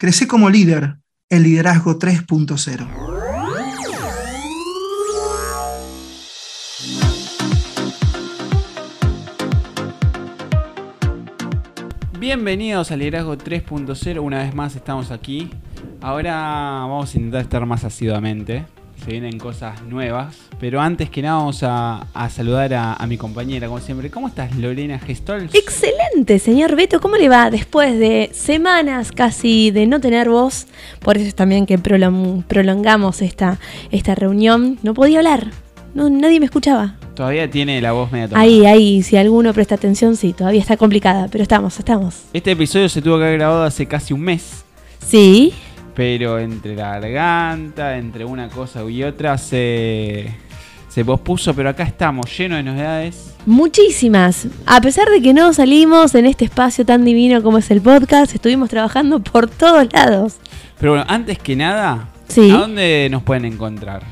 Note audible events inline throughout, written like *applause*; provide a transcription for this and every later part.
Crece como líder, el liderazgo 3.0. Bienvenidos al Liderazgo 3.0, una vez más estamos aquí. Ahora vamos a intentar estar más asiduamente, se vienen cosas nuevas, pero antes que nada vamos a, a saludar a, a mi compañera, como siempre. ¿Cómo estás, Lorena Gestols? Excelente, señor Beto. ¿Cómo le va después de semanas casi de no tener voz? Por eso es también que prolong- prolongamos esta, esta reunión. No podía hablar. No, nadie me escuchaba. Todavía tiene la voz media tomada. Ahí, ahí, si alguno presta atención, sí, todavía está complicada, pero estamos, estamos. Este episodio se tuvo que haber grabado hace casi un mes, Sí, pero entre la garganta, entre una cosa y otra, se, se pospuso, pero acá estamos, llenos de novedades. muchísimas. A pesar de que no salimos en este espacio tan divino como es el podcast, estuvimos trabajando por todos lados. Pero bueno, antes que nada, Sí. ¿a dónde nos pueden encontrar?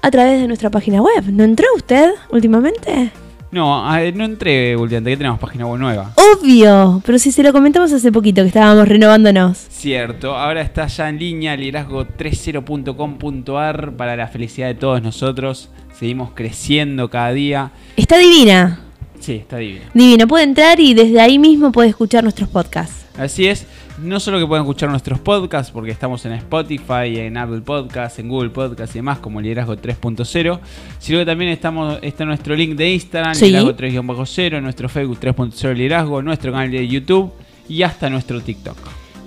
A través de nuestra página web. ¿No entró usted últimamente? No, a- no entré últimamente, que tenemos página web nueva. Obvio, pero si se lo comentamos hace poquito que estábamos renovándonos. Cierto, ahora está ya en línea liderazgo30.com.ar para la felicidad de todos nosotros. Seguimos creciendo cada día. Está divina, Sí, está divino. divina. Puede entrar y desde ahí mismo puede escuchar nuestros podcasts. Así es, no solo que pueden escuchar nuestros podcasts, porque estamos en Spotify, en Apple Podcasts, en Google Podcasts y demás, como Liderazgo 3.0, sino que también estamos, está nuestro link de Instagram, Sí. Liderazgo 3.0, nuestro Facebook 3.0 Liderazgo, nuestro canal de YouTube y hasta nuestro TikTok.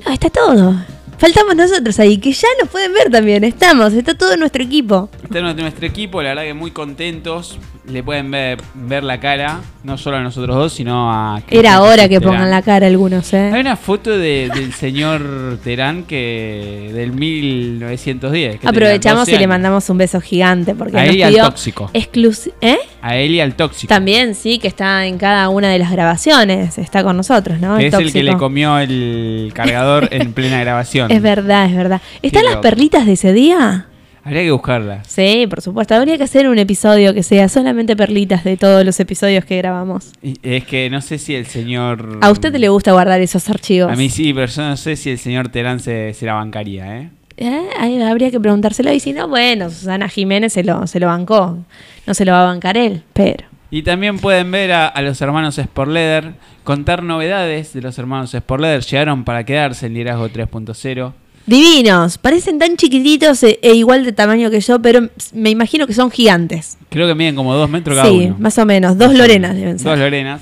Ah, está todo. Faltamos nosotros ahí, que ya nos pueden ver también. Estamos, está todo nuestro equipo. Está nuestro, nuestro equipo, la verdad que muy contentos. Le pueden ver, ver la cara, no solo a nosotros dos, sino a... Era hora que Terán. pongan la cara algunos, Hay ¿eh? una foto de- del señor Terán que del 1910. que Aprovechamos 12 y le mandamos un beso gigante porque A nos él y al tóxico. exclusi- ¿Eh? A él y al tóxico. También, sí, que está en cada una de las grabaciones. Está con nosotros, ¿no? que es el que le comió el cargador en *laughs* plena grabación. Es verdad, es verdad. ¿Están las loco. perlitas de ese día? Habría que buscarlas. Sí, por supuesto. Habría que hacer un episodio que sea solamente perlitas de todos los episodios que grabamos. Y Es que no sé si el señor. A usted le gusta guardar esos archivos. A mí sí, pero yo no sé si el señor Terán se, se la bancaría, ¿eh? Eh, ahí habría que preguntárselo. Y si no, bueno, Susana Jiménez se lo, se lo bancó. No se lo va a bancar él, pero. Y también pueden ver a, a los hermanos Sporleder, contar novedades de los hermanos Sporleder. Llegaron para quedarse en Liderazgo 3.0. Divinos. Parecen tan chiquititos e, e igual de tamaño que yo, pero me imagino que son gigantes. Creo que miden como dos metros cada Sí, uno. más o menos. Dos Más Lorenas menos. deben ser. Dos Lorenas.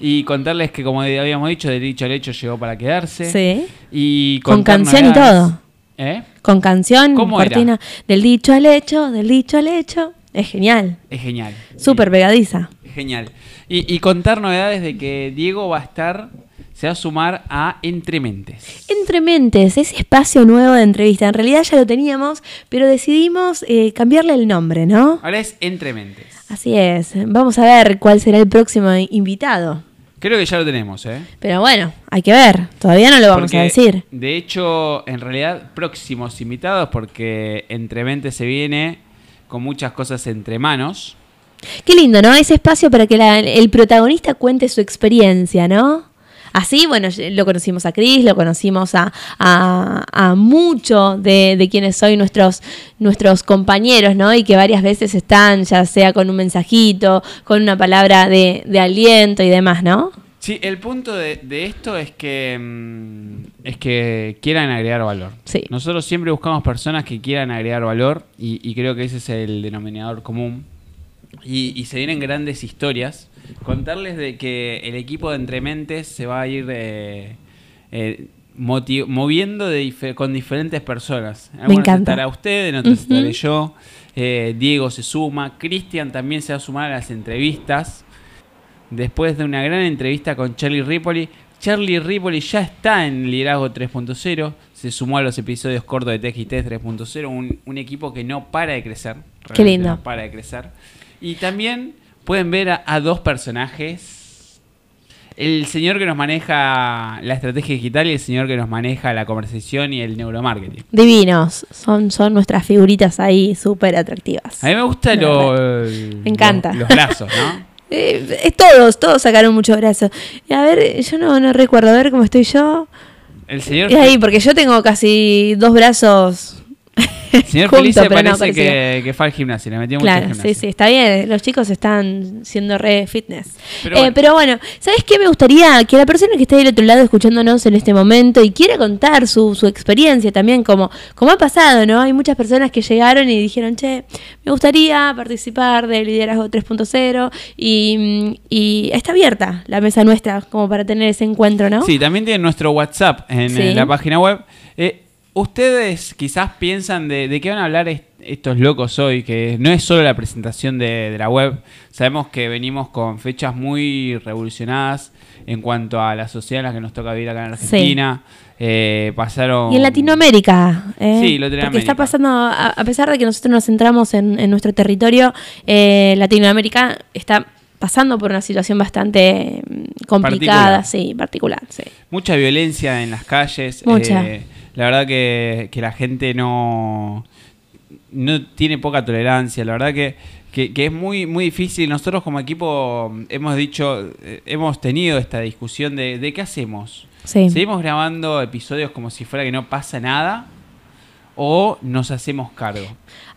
Y contarles que, como habíamos dicho, del dicho al hecho llegó para quedarse. Sí. Y Con canción y todo. ¿Eh? Con canción, ¿Cómo era? cortina. Del dicho al hecho, del dicho al hecho. Es genial. Es genial. Súper pegadiza. Genial. Y, y contar novedades de que Diego va a estar, se va a sumar a Entre Mentes. Entre Mentes, ese espacio nuevo de entrevista. En realidad ya lo teníamos, pero decidimos eh, cambiarle el nombre, ¿no? Ahora es Entre Mentes. Así es. Vamos a ver cuál será el próximo invitado. Creo que ya lo tenemos, ¿eh? Pero bueno, hay que ver. Todavía no lo vamos Porque, a decir. De hecho, en realidad, próximos invitados, porque Entre Mentes se viene con muchas cosas entre manos. Qué lindo, ¿no? Ese espacio para que la- el protagonista cuente su experiencia, ¿no? Así, bueno, lo conocimos a Chris, lo conocimos a, a, a mucho de, de quienes soy nuestros, nuestros compañeros, ¿no? Y que varias veces están, ya sea con un mensajito, con una palabra de, de aliento y demás, ¿no? Sí, el punto de, de esto es que mm, es que quieran agregar valor. Sí. Nosotros siempre buscamos personas que quieran agregar valor y, y creo que ese es el denominador común. Y, y se vienen grandes historias. Contarles de que el equipo de Entrementes se va a ir eh, eh, moviendo de con diferentes personas. Algunas encanta. estará usted, en otras Ujú. estaré yo. Eh, Diego se suma. Cristian también se va a sumar a las entrevistas después de una gran entrevista con Charlie Ripoli. Charlie Ripoli ya está en Liderazgo 3.0, se sumó a los episodios cortos de TXT 3.0, un, un equipo que no para de crecer. Qué lindo. No para de crecer. Y también pueden ver a, a dos personajes. El señor que nos maneja la estrategia digital y el señor que nos maneja la conversación y el neuromarketing. Divinos. Son, son nuestras figuritas ahí súper atractivas. A mí me gusta La lo, Me encanta. Los, los brazos, ¿no? *laughs* Eh, eh, todos, todos sacaron mucho brazo. Y a ver, yo no, no recuerdo, a ver cómo estoy yo. El señor, Es ahí, porque yo tengo casi dos brazos. *laughs* señor Felice no parece que, que fue al gimnasio, le metió mucho Claro, sí, gimnasio. sí, está bien. Los chicos están siendo re fitness. Pero Eh, bueno. pero bueno, ¿sabes qué? Me gustaría que la persona que esté del otro lado escuchándonos en este momento y quiera contar su, su experiencia también, como, como ha pasado, ¿no? Hay muchas personas que llegaron y dijeron, che, me gustaría participar del liderazgo 3.0 y, y está abierta la mesa nuestra como para tener ese encuentro, ¿no? Sí, también tienen nuestro WhatsApp en, Sí. en la página web. Eh, Ustedes quizás piensan de, de qué van a hablar est- estos locos hoy, que no es solo la presentación de, de la web. Sabemos que venimos con fechas muy revolucionadas en cuanto a la sociedad en la que nos toca vivir acá en Sí. Argentina. Eh, pasaron... Y en Latinoamérica. ¿eh? Sí, Latinoamérica. Porque está pasando, a, a pesar de que nosotros nos centramos en, en nuestro territorio, eh, Latinoamérica está pasando por una situación bastante mm, complicada, Particular. sí, particular, sí. Mucha violencia en las calles. Mucha. eh, la verdad que, que la gente no, no tiene poca tolerancia. La verdad que, que- que es muy, muy difícil. Nosotros como equipo hemos dicho, eh, hemos tenido esta discusión de, de qué hacemos. Sí. ¿Seguimos grabando episodios como si fuera que no pasa nada? ¿O nos hacemos cargo?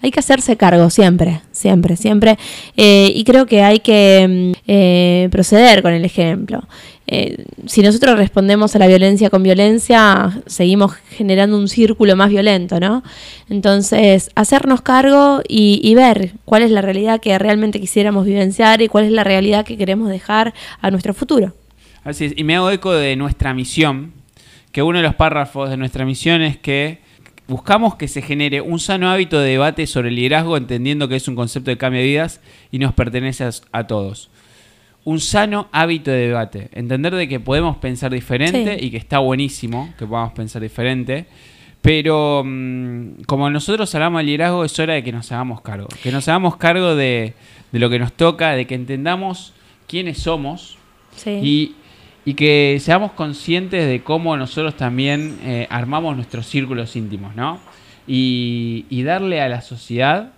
Hay que hacerse cargo siempre, siempre, siempre. Eh, y creo que hay que mm, eh, proceder con el ejemplo. Eh, si nosotros respondemos a la violencia con violencia, seguimos generando un círculo más violento, ¿no? Entonces, hacernos cargo y, ver cuál es la realidad que realmente quisiéramos vivenciar y cuál es la realidad que queremos dejar a nuestro futuro. Así es, y me hago eco de nuestra misión, que uno de los párrafos de nuestra misión es que buscamos que se genere un sano hábito de debate sobre el liderazgo, entendiendo que es un concepto de cambio de vidas y nos pertenece a todos. Un sano hábito de debate, entender de que podemos pensar diferente Sí. y que está buenísimo que podamos pensar diferente, pero mm, como nosotros hablamos de liderazgo es hora de que nos hagamos cargo, que nos hagamos cargo de, de lo que nos toca, de que entendamos quiénes somos, Sí. y, y que seamos conscientes de cómo nosotros también eh, armamos nuestros círculos íntimos, ¿no? Y, y darle a la sociedad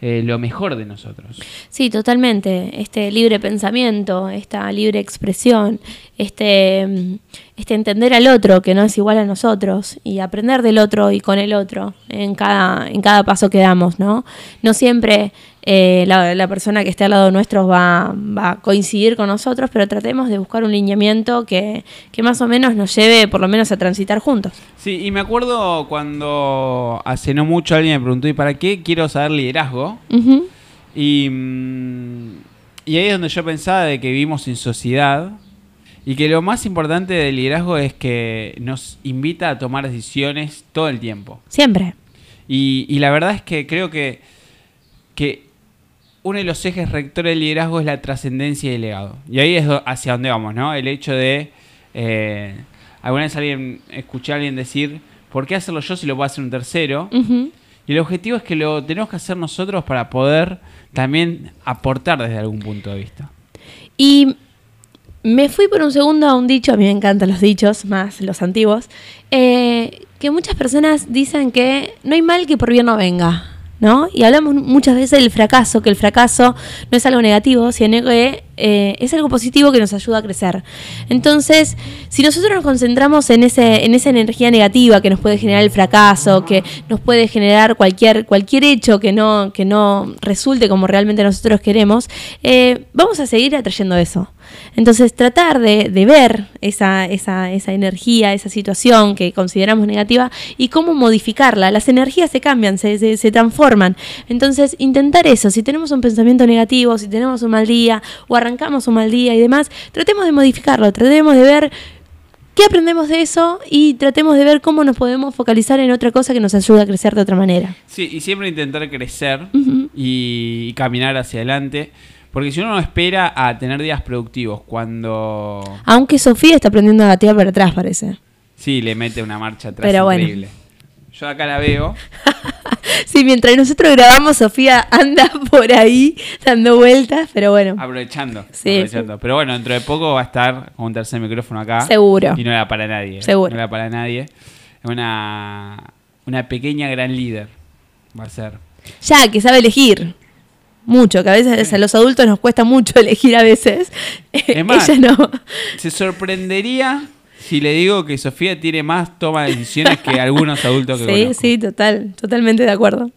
eh, lo mejor de nosotros. Sí, totalmente. Este libre pensamiento, esta libre expresión, este, este entender al otro que no es igual a nosotros y aprender del otro y con el otro en cada, en cada paso que damos, ¿no? No siempre eh, la, la persona que esté al lado nuestro va, va a coincidir con nosotros, pero tratemos de buscar un lineamiento que, que más o menos nos lleve por lo menos a transitar juntos. Sí, y me acuerdo cuando hace no mucho alguien me preguntó, ¿y para qué quiero saber liderazgo? Y, mm, y ahí es donde yo pensaba de que vivimos en sociedad y que lo más importante del liderazgo es que nos invita a tomar decisiones todo el tiempo. Siempre. Y, y la verdad es que creo que, que uno de los ejes rectores del liderazgo es la trascendencia y el legado. Y ahí es hacia donde vamos, ¿no? El hecho de... eh, alguna vez alguien, escuché a alguien decir, ¿por qué hacerlo yo si lo puede hacer un tercero? Y el objetivo es que lo tenemos que hacer nosotros para poder también aportar desde algún punto de vista. Y me fui por un segundo a un dicho, a mí me encantan los dichos, más los antiguos, eh, que muchas personas dicen que no hay mal que por bien no venga, ¿no? Y hablamos muchas veces del fracaso, que el fracaso no es algo negativo, sino que eh, es algo positivo que nos ayuda a crecer. Entonces, si nosotros nos concentramos en, ese, en esa energía negativa que nos puede generar el fracaso, que nos puede generar cualquier, cualquier hecho que no, que no resulte como realmente nosotros queremos, eh, vamos a seguir atrayendo eso. Entonces, tratar de, de ver esa, esa, esa energía, esa situación que consideramos negativa y cómo modificarla. Las energías se cambian, se, se, se transforman. Entonces, intentar eso. Si tenemos un pensamiento negativo, si tenemos un mal día o arrancamos un mal día y demás, tratemos de modificarlo, tratemos de ver qué aprendemos de eso y tratemos de ver cómo nos podemos focalizar en otra cosa que nos ayude a crecer de otra manera. Sí, y siempre intentar crecer y, y caminar hacia adelante. Porque si uno no espera a tener días productivos cuando... Aunque Sofía está aprendiendo a gatear para atrás, parece. Sí, le mete una marcha atrás Pero bueno. increíble. Yo acá la veo. *laughs* *laughs* Sí, mientras nosotros grabamos, Sofía anda *laughs* por ahí dando vueltas, pero bueno, Aprovechando. Sí, aprovechando. Pero bueno, dentro de poco va a estar con un tercer micrófono acá. Seguro. Y no era para nadie. ¿eh? Seguro. No era para nadie. Una, una pequeña gran líder. Va a ser. ya que sabe elegir mucho, que a veces a los adultos nos cuesta mucho *laughs* elegir a veces. Es más, Ella no. Se sorprendería si le digo que Sofía tiene más toma de decisiones que *laughs* algunos adultos que Sí, conozco. sí, total, totalmente de acuerdo.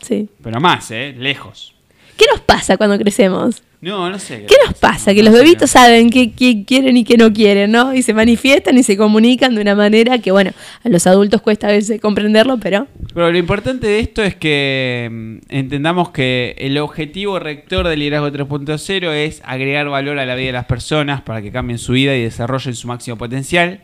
Sí. Pero más, ¿eh? Lejos. ¿Qué nos pasa cuando crecemos? No, no sé. ¿Qué nos pasa? Que los No bebitos saben qué, qué quieren y qué no quieren, ¿no? Y se manifiestan y se comunican de una manera que, bueno, a los adultos cuesta a veces comprenderlo, pero Pero lo importante de esto es que mm, entendamos que el objetivo rector del liderazgo 3.0 es agregar valor a la vida de las personas para que cambien su vida y desarrollen su máximo potencial,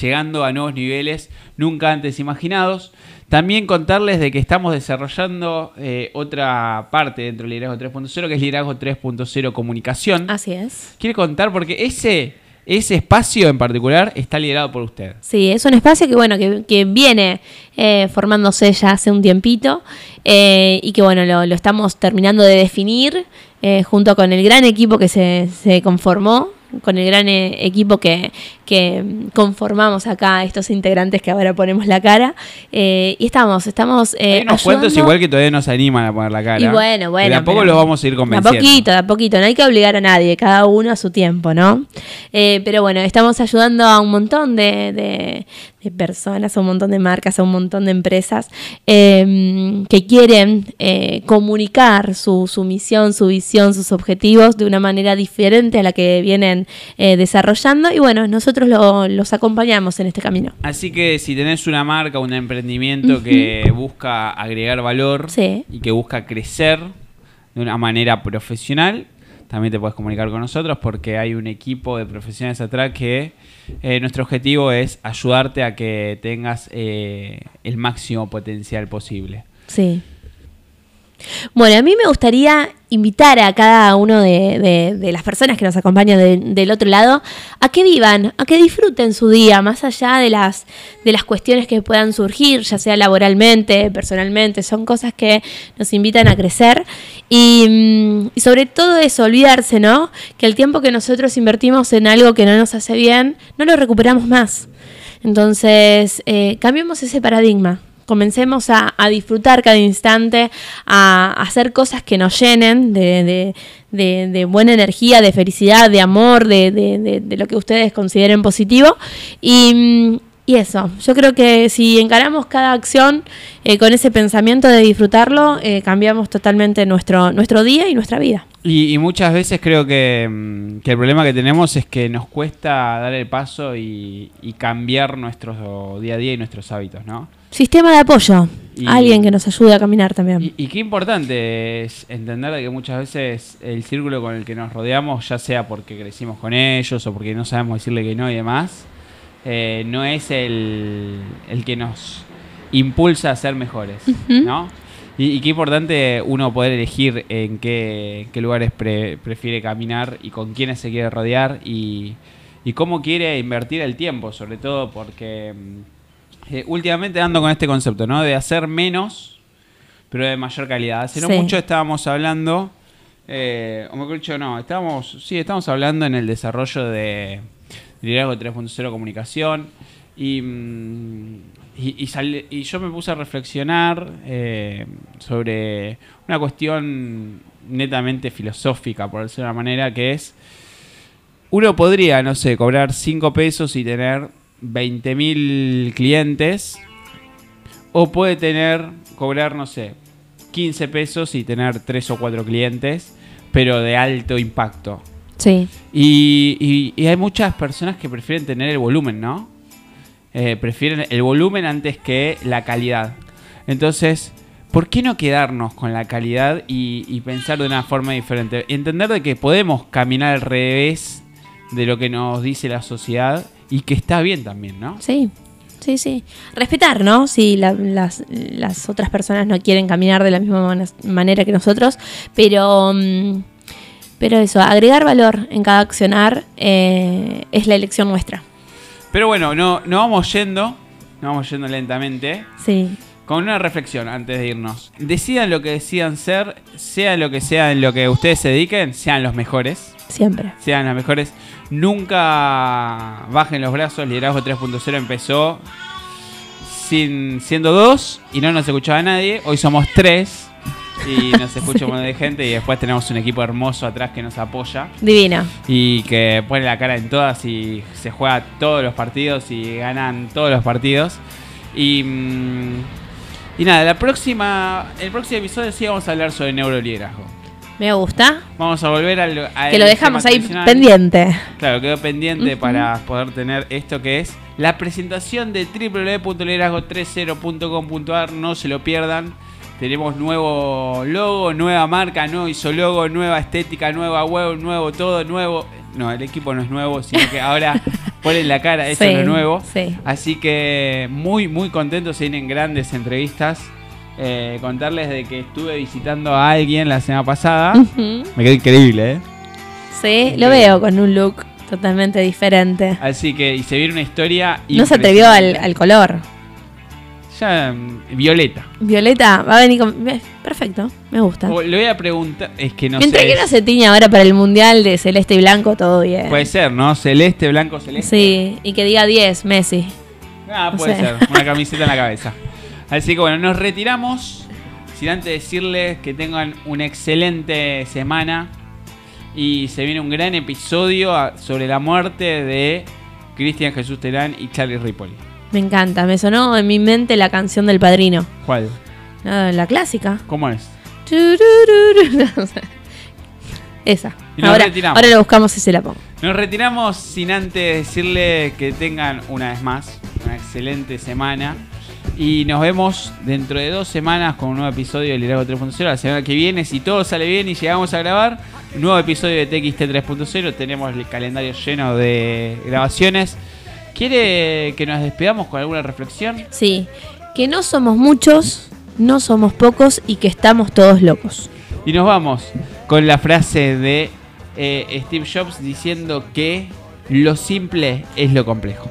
llegando a nuevos niveles nunca antes imaginados. También contarles de que estamos desarrollando eh, otra parte dentro del liderazgo 3.0, que es liderazgo 3.0 comunicación. así es. Quiere contar porque ese, ese espacio en particular está liderado por usted. Sí, es un espacio que bueno, que, que viene eh, formándose ya hace un tiempito eh, y que bueno, lo, lo estamos terminando de definir eh, junto con el gran equipo que se, se conformó, con el gran eh, equipo que, que conformamos acá, estos integrantes que ahora ponemos la cara. eh, y estamos, estamos... eh, Hay unos cuentos igual que todavía no se animan a poner la cara. Y bueno, bueno. De a poco los vamos a ir De a convenciendo. poquito, de a poquito. No hay que obligar a nadie, cada uno a su tiempo, ¿no? Eh, pero bueno, estamos ayudando a un montón de, de- de personas, a un montón de marcas, a un montón de empresas eh, que quieren eh, comunicar su, su misión, su visión, sus objetivos de una manera diferente a la que vienen eh, desarrollando. Y bueno, nosotros lo- los acompañamos en este camino. Así que si tenés una marca, un emprendimiento que busca agregar valor Sí. y que busca crecer de una manera profesional, también te puedes comunicar con nosotros porque hay un equipo de profesionales atrás que eh, nuestro objetivo es ayudarte a que tengas eh, el máximo potencial posible. Sí. Bueno, a mí me gustaría invitar a cada uno de, de- las personas que nos acompañan de- del otro lado a que vivan, a que disfruten su día, más allá de las, de las cuestiones que puedan surgir, ya sea laboralmente, personalmente, son cosas que nos invitan a crecer. Y, mm, y sobre todo eso, olvidarse, ¿no? Que el tiempo que nosotros invertimos en algo que no nos hace bien, no lo recuperamos más. Entonces, eh, cambiemos ese paradigma. Comencemos a, a disfrutar cada instante, a, hacer cosas que nos llenen de, de- buena energía, de felicidad, de amor, de, lo que ustedes consideren positivo. Y, y eso, yo creo que si encaramos cada acción eh, con ese pensamiento de disfrutarlo, eh, cambiamos totalmente nuestro, nuestro día y nuestra vida. Y, muchas veces creo que, mm, que el problema que tenemos es que nos cuesta dar el paso y, y cambiar nuestro día a día y nuestros hábitos, ¿no? Sistema de apoyo, Y- alguien que nos ayude a caminar también. Y, y qué importante es entender de que muchas veces el círculo con el que nos rodeamos, ya sea porque crecimos con ellos o porque no sabemos decirle que no y demás, eh, no es el, el que nos impulsa a ser mejores, ¿no? Y, y qué importante uno poder elegir en qué, en qué lugares pre- prefiere caminar y con quiénes se quiere rodear y, y cómo quiere invertir el tiempo, sobre todo porque mm, eh, últimamente ando con este concepto, ¿no? De hacer menos, pero de mayor calidad. Hace no Sí. mucho estábamos hablando, eh, o mejor dicho, no, estábamos, sí, estábamos hablando en el desarrollo de liderazgo 3.0 comunicación y, mm, y, y sal- y yo me puse a reflexionar eh, sobre una cuestión netamente filosófica, por decirlo de una manera, que es, uno podría, no sé, cobrar 5 pesos y tener 20.000 clientes, o puede tener, cobrar, no sé, 15 pesos y tener 3 o 4 clientes, pero de alto impacto. Sí, Y, y- y hay muchas personas que prefieren tener el volumen, ¿no? Eh, prefieren el volumen antes que la calidad. Entonces, ¿por qué no quedarnos con la calidad y, y pensar de una forma diferente? Entender de que podemos caminar al revés de lo que nos dice la sociedad y que está bien también, ¿no? sí, sí, sí. Respetar, ¿no? Si la- las, las otras personas no quieren caminar de la misma man- manera que nosotros, pero, mm, pero eso, agregar valor en cada accionar eh, es la elección nuestra. Pero bueno, no, no vamos yendo, no vamos yendo lentamente. Sí, Con una reflexión antes de irnos. Decidan lo que decidan ser, sea lo que sea en lo que ustedes se dediquen, sean los mejores. siempre. Sean los mejores. Nunca bajen los brazos. Liderazgo 3.0 empezó sin, siendo dos y no nos escuchaba nadie. Hoy somos tres. y nos *laughs* escucha un montón de gente y después tenemos un equipo hermoso atrás que nos apoya Divino. y que pone la cara en todas y se juega todos los partidos y ganan todos los partidos. Y, mm, y nada, la próxima, el próximo episodio sí vamos a hablar sobre neuroliderazgo. Me gusta. Vamos a volver al, al Que lo dejamos ahí pendiente. Claro, quedó pendiente para poder tener esto que es la presentación de www.liderazgo30.com.ar. No se lo pierdan. Tenemos nuevo logo, nueva marca, nuevo isologo, nueva estética, nueva web, nuevo todo, nuevo. No, el equipo no es nuevo, sino que ahora *laughs* ponen la cara, eso Sí, es lo nuevo. sí. Así que muy, muy contentos, se vienen grandes entrevistas. Eh, contarles de que estuve visitando a alguien la semana pasada. Me quedó increíble, ¿eh? Sí, lo veo con un look totalmente diferente. Así que, y se viene una historia. No se atrevió al, color. Ya, mm, Violeta. Violeta va a venir con. Perfecto, me gusta. O le voy a preguntar, es que no Entre sé. que no se tiña ahora para el mundial de celeste y blanco, todo bien. Puede ser, ¿no? Celeste, blanco, celeste. Sí, y que diga 10, Messi. Ah, puede ser. Una camiseta en la cabeza. *laughs* Así que bueno, nos retiramos. Sin antes decirles que tengan una excelente semana. Y se viene un gran episodio sobre la muerte de Cristian Jesús Terán y Charlie Ripoli. Me encanta, me sonó en mi mente la canción del padrino. ¿Cuál? Ah, la clásica. ¿Cómo es? Esa. Ahora, retiramos. ahora lo buscamos y se la pongo. Nos retiramos sin antes decirle que tengan una vez más una excelente semana. Y nos vemos dentro de dos semanas con un nuevo episodio de Liderazgo 3.0. La semana que viene, si todo sale bien y llegamos a grabar, un nuevo episodio de TXT 3.0. Tenemos el calendario lleno de grabaciones. ¿Quiere que nos despidamos con alguna reflexión? Sí, que no somos muchos, no somos pocos y que estamos todos locos. Y nos vamos con la frase de eh, Steve Jobs diciendo que lo simple es lo complejo.